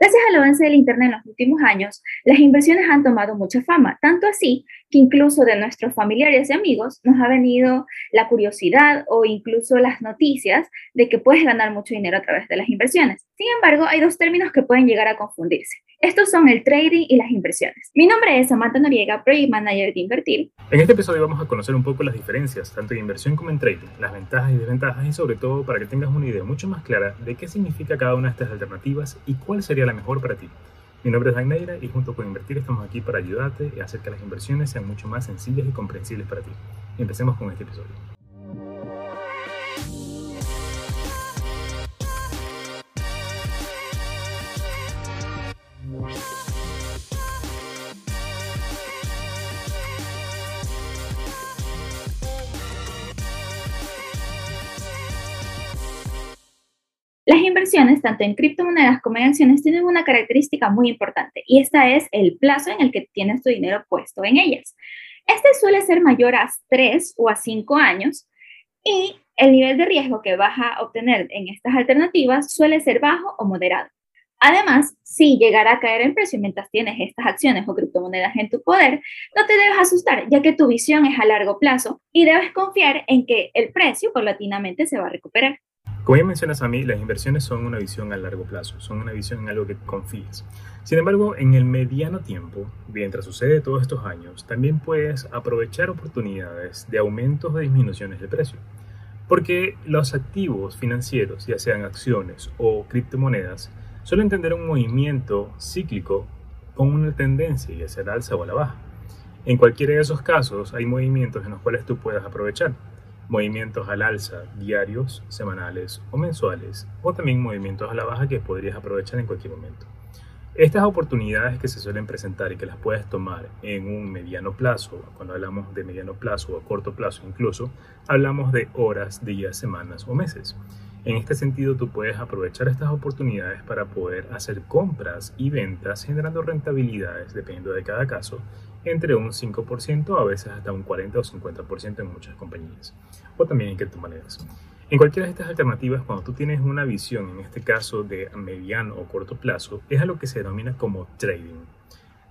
Gracias al avance del Internet en los últimos años, las inversiones han tomado mucha fama, tanto así que incluso de nuestros familiares y amigos nos ha venido la curiosidad o incluso las noticias de que puedes ganar mucho dinero a través de las inversiones. Sin embargo, hay dos términos que pueden llegar a confundirse. Estos son el trading y las inversiones. Mi nombre es Samantha Noriega, Project Manager de Invertir. En este episodio vamos a conocer un poco las diferencias, tanto en inversión como en trading, las ventajas y desventajas y sobre todo para que tengas una idea mucho más clara de qué significa cada una de estas alternativas y cuál sería la mejor para ti. Mi nombre es Dan Neira y junto con Invertir estamos aquí para ayudarte y hacer que las inversiones sean mucho más sencillas y comprensibles para ti. Empecemos con este episodio. Inversiones, tanto en criptomonedas como en acciones, tienen una característica muy importante y esta es el plazo en el que tienes tu dinero puesto en ellas. Este suele ser mayor a 3 o a 5 años y el nivel de riesgo que vas a obtener en estas alternativas suele ser bajo o moderado. Además, si llegara a caer el precio mientras tienes estas acciones o criptomonedas en tu poder, no te debes asustar, ya que tu visión es a largo plazo y debes confiar en que el precio paulatinamente se va a recuperar. Como ya mencionas a mí, las inversiones son una visión a largo plazo, son una visión en algo que confíes. Sin embargo, en el mediano tiempo, mientras sucede todos estos años, también puedes aprovechar oportunidades de aumentos o disminuciones de precio. Porque los activos financieros, ya sean acciones o criptomonedas, suelen tener un movimiento cíclico con una tendencia, ya sea alza o la baja. En cualquiera de esos casos hay movimientos en los cuales tú puedas aprovechar movimientos al alza diarios, semanales o mensuales, o también movimientos a la baja que podrías aprovechar en cualquier momento. Estas oportunidades que se suelen presentar y que las puedes tomar en un mediano plazo, cuando hablamos de mediano plazo o corto plazo incluso, hablamos de horas, días, semanas o meses. En este sentido, tú puedes aprovechar estas oportunidades para poder hacer compras y ventas generando rentabilidades, dependiendo de cada caso, entre un 5% a veces hasta un 40 o 50% en muchas compañías, o también en criptomonedas. En cualquiera de estas alternativas, cuando tú tienes una visión, en este caso de mediano o corto plazo, es a lo que se denomina como trading.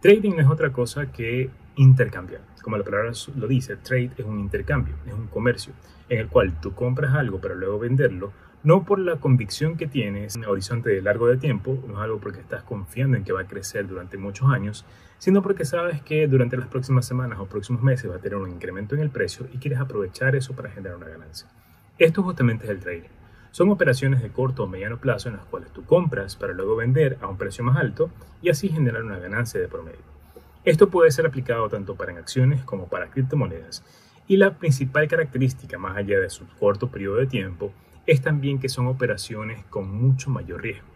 Trading no es otra cosa que intercambiar. Como la palabra lo dice, trade es un intercambio, es un comercio, en el cual tú compras algo para luego venderlo no por la convicción que tienes en el horizonte de largo de tiempo, no es algo porque estás confiando en que va a crecer durante muchos años, sino porque sabes que durante las próximas semanas o próximos meses va a tener un incremento en el precio y quieres aprovechar eso para generar una ganancia. Esto justamente es el trading. Son operaciones de corto o mediano plazo en las cuales tú compras para luego vender a un precio más alto y así generar una ganancia de promedio. Esto puede ser aplicado tanto para acciones como para criptomonedas y la principal característica más allá de su corto periodo de tiempo es también que son operaciones con mucho mayor riesgo.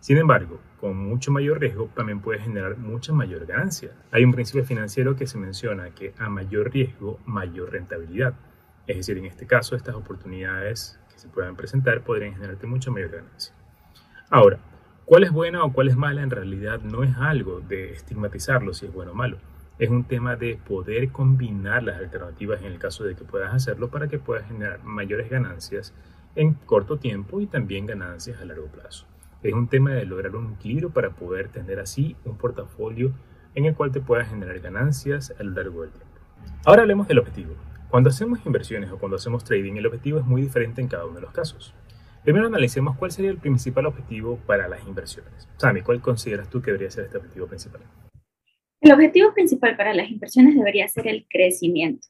Sin embargo, con mucho mayor riesgo también puede generar mucha mayor ganancia. Hay un principio financiero que se menciona que a mayor riesgo, mayor rentabilidad. Es decir, en este caso, estas oportunidades que se puedan presentar podrían generarte mucha mayor ganancia. Ahora, ¿cuál es buena o cuál es mala? En realidad no es algo de estigmatizarlo si es bueno o malo. Es un tema de poder combinar las alternativas en el caso de que puedas hacerlo para que puedas generar mayores ganancias en corto tiempo y también ganancias a largo plazo. Es un tema de lograr un equilibrio para poder tener así un portafolio en el cual te puedas generar ganancias a lo largo del tiempo. Ahora hablemos del objetivo. Cuando hacemos inversiones o cuando hacemos trading, el objetivo es muy diferente en cada uno de los casos. Primero analicemos cuál sería el principal objetivo para las inversiones. Sammy, ¿cuál consideras tú que debería ser este objetivo principal? El objetivo principal para las inversiones debería ser el crecimiento,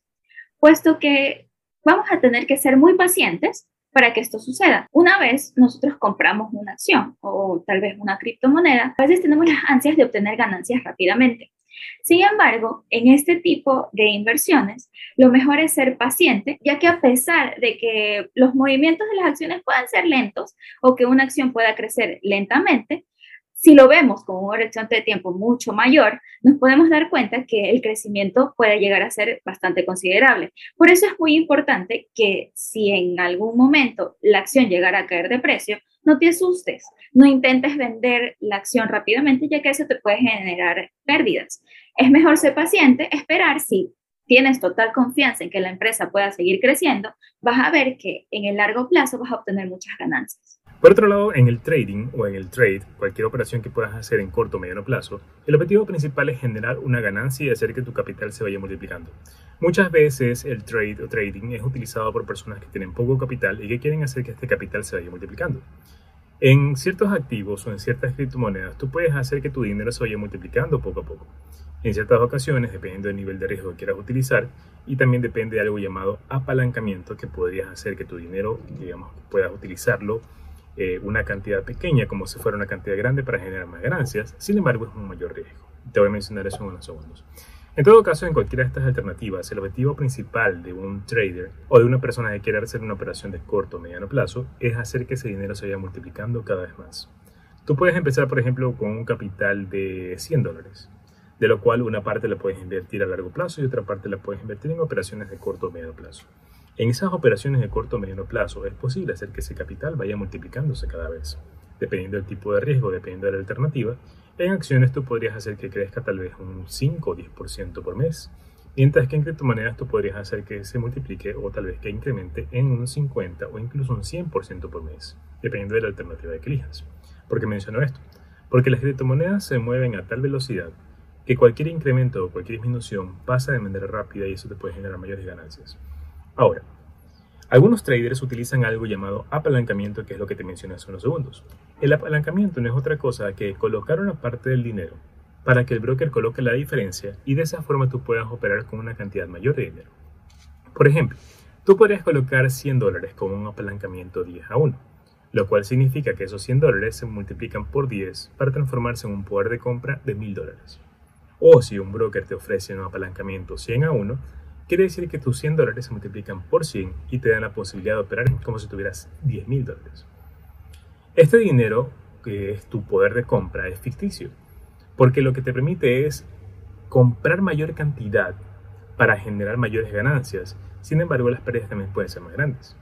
puesto que vamos a tener que ser muy pacientes para que esto suceda. Una vez nosotros compramos una acción o tal vez una criptomoneda, a veces tenemos las ansias de obtener ganancias rápidamente. Sin embargo, en este tipo de inversiones, lo mejor es ser paciente, ya que a pesar de que los movimientos de las acciones puedan ser lentos o que una acción pueda crecer lentamente, si lo vemos con un horizonte de tiempo mucho mayor, nos podemos dar cuenta que el crecimiento puede llegar a ser bastante considerable. Por eso es muy importante que si en algún momento la acción llegara a caer de precio, no te asustes, no intentes vender la acción rápidamente, ya que eso te puede generar pérdidas. Es mejor ser paciente, esperar si tienes total confianza en que la empresa pueda seguir creciendo, vas a ver que en el largo plazo vas a obtener muchas ganancias. Por otro lado, en el trading o en el trade, cualquier operación que puedas hacer en corto o mediano plazo, el objetivo principal es generar una ganancia y hacer que tu capital se vaya multiplicando. Muchas veces el trade o trading es utilizado por personas que tienen poco capital y que quieren hacer que este capital se vaya multiplicando. En ciertos activos o en ciertas criptomonedas, tú puedes hacer que tu dinero se vaya multiplicando poco a poco. En ciertas ocasiones, dependiendo del nivel de riesgo que quieras utilizar, y también depende de algo llamado apalancamiento, que podrías hacer que tu dinero, digamos, puedas utilizarlo eh, una cantidad pequeña como si fuera una cantidad grande para generar más ganancias, sin embargo es un mayor riesgo. Te voy a mencionar eso en unos segundos. En todo caso, en cualquiera de estas alternativas, el objetivo principal de un trader o de una persona que quiere hacer una operación de corto o mediano plazo es hacer que ese dinero se vaya multiplicando cada vez más. Tú puedes empezar, por ejemplo, con un capital de 100 dólares, de lo cual una parte la puedes invertir a largo plazo y otra parte la puedes invertir en operaciones de corto o mediano plazo. En esas operaciones de corto o mediano plazo es posible hacer que ese capital vaya multiplicándose cada vez. Dependiendo del tipo de riesgo, dependiendo de la alternativa, en acciones tú podrías hacer que crezca tal vez un 5 o 10% por mes, mientras que en criptomonedas tú podrías hacer que se multiplique o tal vez que incremente en un 50 o incluso un 100% por mes, dependiendo de la alternativa que elijas. ¿Por qué menciono esto? Porque las criptomonedas se mueven a tal velocidad que cualquier incremento o cualquier disminución pasa de manera rápida y eso te puede generar mayores ganancias. Ahora, algunos traders utilizan algo llamado apalancamiento, que es lo que te mencioné hace unos segundos. El apalancamiento no es otra cosa que colocar una parte del dinero para que el broker coloque la diferencia y de esa forma tú puedas operar con una cantidad mayor de dinero. Por ejemplo, tú podrías colocar 100 dólares con un apalancamiento 10 a 1, lo cual significa que esos 100 dólares se multiplican por 10 para transformarse en un poder de compra de 1000 dólares. O si un broker te ofrece un apalancamiento 100 a 1, Quiere decir que tus 100 dólares se multiplican por 100 y te dan la posibilidad de operar como si tuvieras 10 mil dólares. Este dinero, que es tu poder de compra, es ficticio, porque lo que te permite es comprar mayor cantidad para generar mayores ganancias. Sin embargo, las pérdidas también pueden ser más grandes.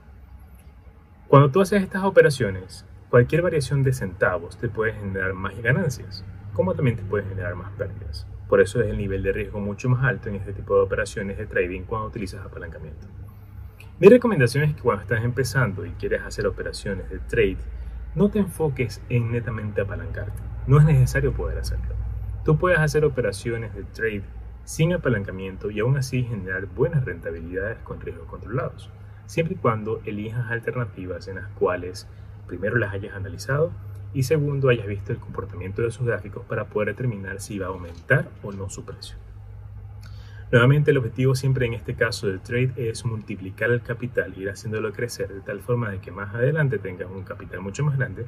Cuando tú haces estas operaciones, cualquier variación de centavos te puede generar más ganancias, como también te puede generar más pérdidas. Por eso es el nivel de riesgo mucho más alto en este tipo de operaciones de trading cuando utilizas apalancamiento. Mi recomendación es que cuando estás empezando y quieres hacer operaciones de trade, no te enfoques en netamente apalancarte. No es necesario poder hacerlo. Tú puedes hacer operaciones de trade sin apalancamiento y aún así generar buenas rentabilidades con riesgos controlados, siempre y cuando elijas alternativas en las cuales primero las hayas analizado y segundo hayas visto el comportamiento de sus gráficos para poder determinar si va a aumentar o no su precio. Nuevamente el objetivo siempre en este caso del trade es multiplicar el capital, ir haciéndolo crecer de tal forma de que más adelante tengas un capital mucho más grande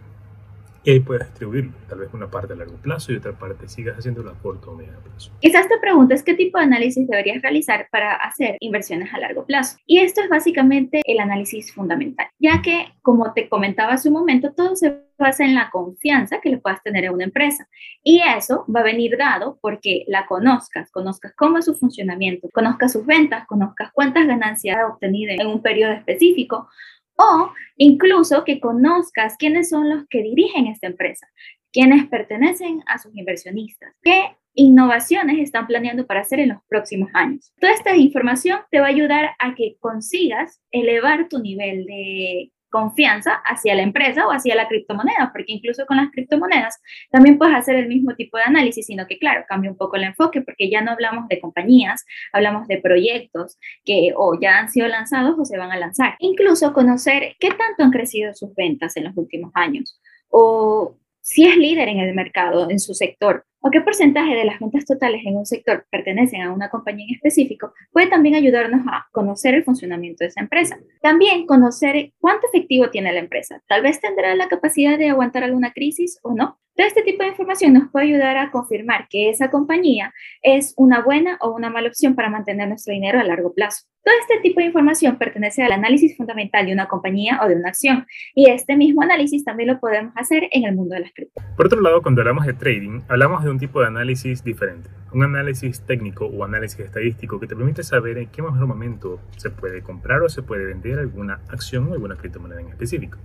y ahí puedes distribuirlo, tal vez una parte a largo plazo y otra parte sigas haciéndolo a corto o medio plazo. Quizás te preguntes qué tipo de análisis deberías realizar para hacer inversiones a largo plazo. Y esto es básicamente el análisis fundamental, ya que, como te comentaba hace un momento, todo se basa en la confianza que le puedas tener a una empresa. Y eso va a venir dado porque la conozcas, conozcas cómo es su funcionamiento, conozcas sus ventas, conozcas cuántas ganancias ha obtenido en un periodo específico, o incluso que conozcas quiénes son los que dirigen esta empresa, quiénes pertenecen a sus inversionistas, qué innovaciones están planeando para hacer en los próximos años. Toda esta información te va a ayudar a que consigas elevar tu nivel de confianza hacia la empresa o hacia la criptomoneda, porque incluso con las criptomonedas también puedes hacer el mismo tipo de análisis, sino que claro, cambia un poco el enfoque porque ya no hablamos de compañías, hablamos de proyectos que o ya han sido lanzados o se van a lanzar. Incluso conocer qué tanto han crecido sus ventas en los últimos años o si es líder en el mercado, en su sector, o qué porcentaje de las ventas totales en un sector pertenecen a una compañía en específico, puede también ayudarnos a conocer el funcionamiento de esa empresa. También conocer cuánto efectivo tiene la empresa. Tal vez tendrá la capacidad de aguantar alguna crisis o no. Todo este tipo de información nos puede ayudar a confirmar que esa compañía es una buena o una mala opción para mantener nuestro dinero a largo plazo. Todo este tipo de información pertenece al análisis fundamental de una compañía o de una acción y este mismo análisis también lo podemos hacer en el mundo de las cripto. Por otro lado, cuando hablamos de trading, hablamos de un tipo de análisis diferente, un análisis técnico o análisis estadístico que te permite saber en qué momento se puede comprar o se puede vender alguna acción o alguna criptomoneda en específico.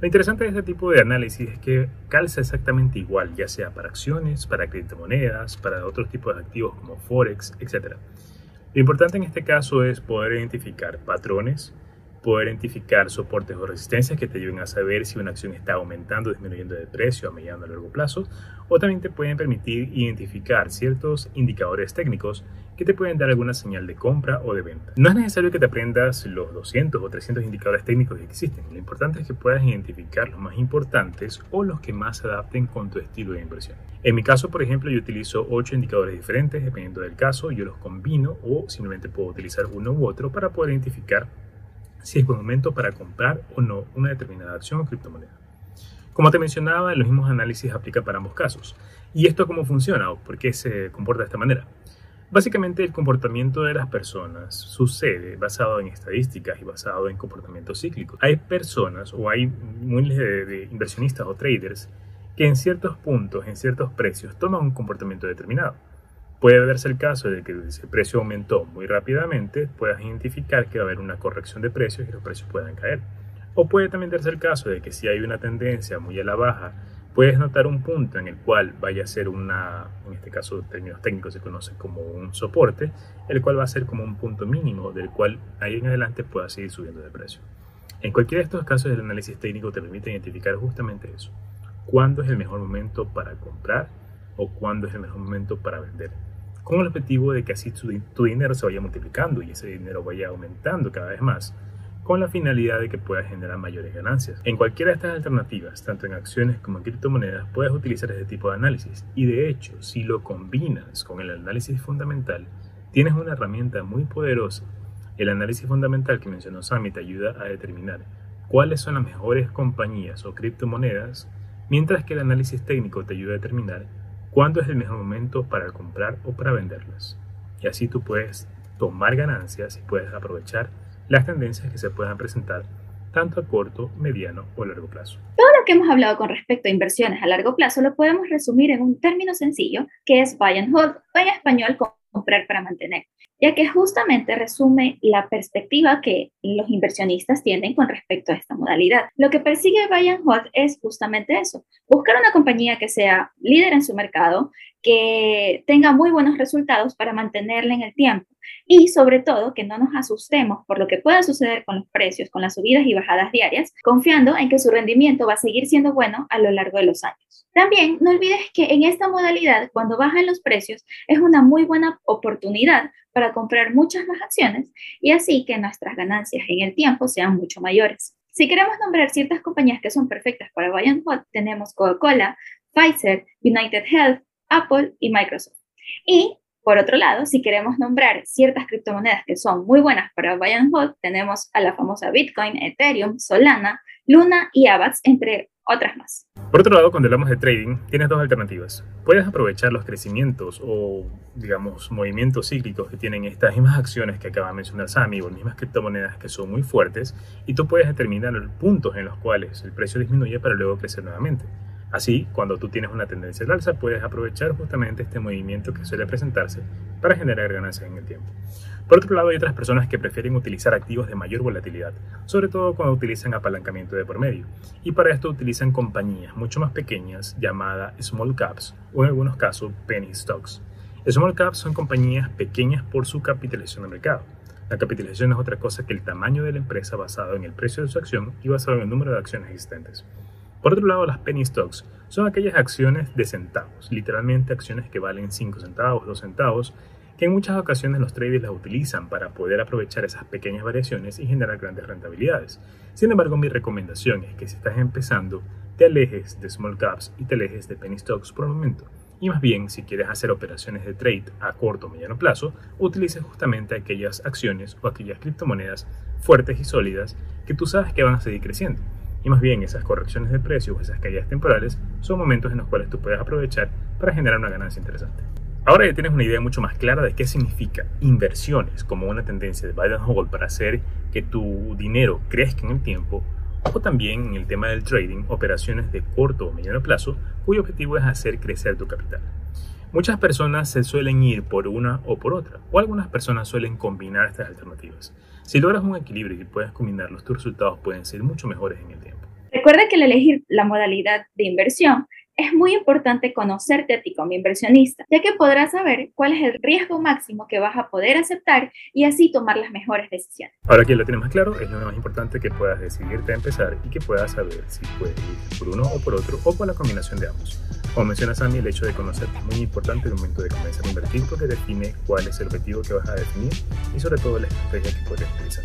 Lo interesante de este tipo de análisis es que calza exactamente igual, ya sea para acciones, para criptomonedas, para otros tipos de activos como Forex, etc. Lo importante en este caso es poder identificar patrones, poder identificar soportes o resistencias que te ayuden a saber si una acción está aumentando disminuyendo de precio a mediano o largo plazo, o también te pueden permitir identificar ciertos indicadores técnicos que te pueden dar alguna señal de compra o de venta. No es necesario que te aprendas los 200 o 300 indicadores técnicos que existen, lo importante es que puedas identificar los más importantes o los que más se adapten con tu estilo de inversión. En mi caso, por ejemplo, yo utilizo 8 indicadores diferentes dependiendo del caso, yo los combino o simplemente puedo utilizar uno u otro para poder identificar si es buen momento para comprar o no una determinada acción o criptomoneda. Como te mencionaba, los mismos análisis aplican para ambos casos. ¿Y esto cómo funciona o por qué se comporta de esta manera? Básicamente el comportamiento de las personas sucede basado en estadísticas y basado en comportamientos cíclicos. Hay personas o hay miles de, inversionistas o traders que en ciertos puntos, en ciertos precios, toman un comportamiento determinado. Puede darse el caso de que si el precio aumentó muy rápidamente, puedas identificar que va a haber una corrección de precios y los precios puedan caer. O puede también darse el caso de que si hay una tendencia muy a la baja, puedes notar un punto en el cual vaya a ser una, en este caso en términos técnicos se conoce como un soporte, el cual va a ser como un punto mínimo del cual ahí en adelante pueda seguir subiendo de precio. En cualquiera de estos casos el análisis técnico te permite identificar justamente eso. ¿Cuándo es el mejor momento para comprar o cuándo es el mejor momento para vender? Con el objetivo de que así tu, dinero se vaya multiplicando y ese dinero vaya aumentando cada vez más, con la finalidad de que puedas generar mayores ganancias. En cualquiera de estas alternativas, tanto en acciones como en criptomonedas, puedes utilizar este tipo de análisis y de hecho, si lo combinas con el análisis fundamental, tienes una herramienta muy poderosa. El análisis fundamental que mencionó Sami te ayuda a determinar cuáles son las mejores compañías o criptomonedas, mientras que el análisis técnico te ayuda a determinar cuándo es el mejor momento para comprar o para venderlas. Y así tú puedes tomar ganancias y puedes aprovechar las tendencias que se puedan presentar tanto a corto, mediano o largo plazo. Todo lo que hemos hablado con respecto a inversiones a largo plazo lo podemos resumir en un término sencillo que es buy and hold o en español comprar para mantener, ya que justamente resume la perspectiva que los inversionistas tienen con respecto a esta modalidad. Lo que persigue Buy Hold es justamente eso, buscar una compañía que sea líder en su mercado, que tenga muy buenos resultados para mantenerla en el tiempo y sobre todo que no nos asustemos por lo que pueda suceder con los precios, con las subidas y bajadas diarias, confiando en que su rendimiento va a seguir siendo bueno a lo largo de los años. También no olvides que en esta modalidad, cuando bajan los precios, es una muy buena oportunidad para comprar muchas más acciones y así que nuestras ganancias en el tiempo sean mucho mayores. Si queremos nombrar ciertas compañías que son perfectas para Buy and Hold, tenemos Coca-Cola, Pfizer, United Health, Apple y Microsoft. Por otro lado, si queremos nombrar ciertas criptomonedas que son muy buenas para buy and hold, tenemos a la famosa Bitcoin, Ethereum, Solana, Luna y Avax, entre otras más. Por otro lado, cuando hablamos de trading, tienes dos alternativas. Puedes aprovechar los crecimientos o, digamos, movimientos cíclicos que tienen estas mismas acciones que acaba de mencionar Sami o las mismas criptomonedas que son muy fuertes y tú puedes determinar los puntos en los cuales el precio disminuye para luego crecer nuevamente. Así, cuando tú tienes una tendencia al alza, puedes aprovechar justamente este movimiento que suele presentarse para generar ganancias en el tiempo. Por otro lado, hay otras personas que prefieren utilizar activos de mayor volatilidad, sobre todo cuando utilizan apalancamiento de por medio, y para esto utilizan compañías mucho más pequeñas llamadas small caps o en algunos casos penny stocks. Small caps son compañías pequeñas por su capitalización de mercado. La capitalización es otra cosa que el tamaño de la empresa basado en el precio de su acción y basado en el número de acciones existentes. Por otro lado, las penny stocks son aquellas acciones de centavos, literalmente acciones que valen 5 centavos, 2 centavos, que en muchas ocasiones los traders las utilizan para poder aprovechar esas pequeñas variaciones y generar grandes rentabilidades. Sin embargo, mi recomendación es que si estás empezando, te alejes de small caps y te alejes de penny stocks por el momento. Y más bien, si quieres hacer operaciones de trade a corto o mediano plazo, utilices justamente aquellas acciones o aquellas criptomonedas fuertes y sólidas que tú sabes que van a seguir creciendo y más bien esas correcciones de precios o esas caídas temporales son momentos en los cuales tú puedes aprovechar para generar una ganancia interesante. Ahora ya tienes una idea mucho más clara de qué significa inversiones como una tendencia de and hold para hacer que tu dinero crezca en el tiempo o también en el tema del trading, operaciones de corto o mediano plazo cuyo objetivo es hacer crecer tu capital. Muchas personas se suelen ir por una o por otra, o algunas personas suelen combinar estas alternativas. Si logras un equilibrio y puedes combinarlos, tus resultados pueden ser mucho mejores en el tiempo. Recuerda que al elegir la modalidad de inversión es muy importante conocerte a ti como inversionista, ya que podrás saber cuál es el riesgo máximo que vas a poder aceptar y así tomar las mejores decisiones. Ahora que lo tienes más claro, es lo más importante que puedas decidirte a empezar y que puedas saber si puedes ir por uno o por otro o por la combinación de ambos. Como menciona Sammy, el hecho de conocerte es muy importante en el momento de comenzar a invertir porque define cuál es el objetivo que vas a definir y sobre todo la estrategia que puedes utilizar.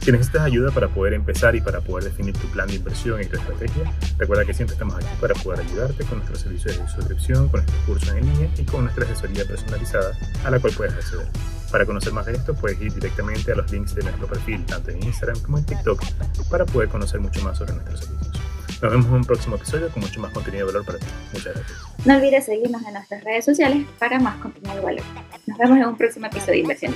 Si necesitas ayuda para poder empezar y para poder definir tu plan de inversión y tu estrategia, recuerda que siempre estamos aquí para poder ayudarte con nuestros servicios de suscripción, con nuestros cursos en línea y con nuestra asesoría personalizada a la cual puedes acceder. Para conocer más de esto, puedes ir directamente a los links de nuestro perfil, tanto en Instagram como en TikTok, para poder conocer mucho más sobre nuestros servicios. Nos vemos en un próximo episodio con mucho más contenido de valor para ti. Muchas gracias. No olvides seguirnos en nuestras redes sociales para más contenido de valor. Nos vemos en un próximo episodio de Inversión.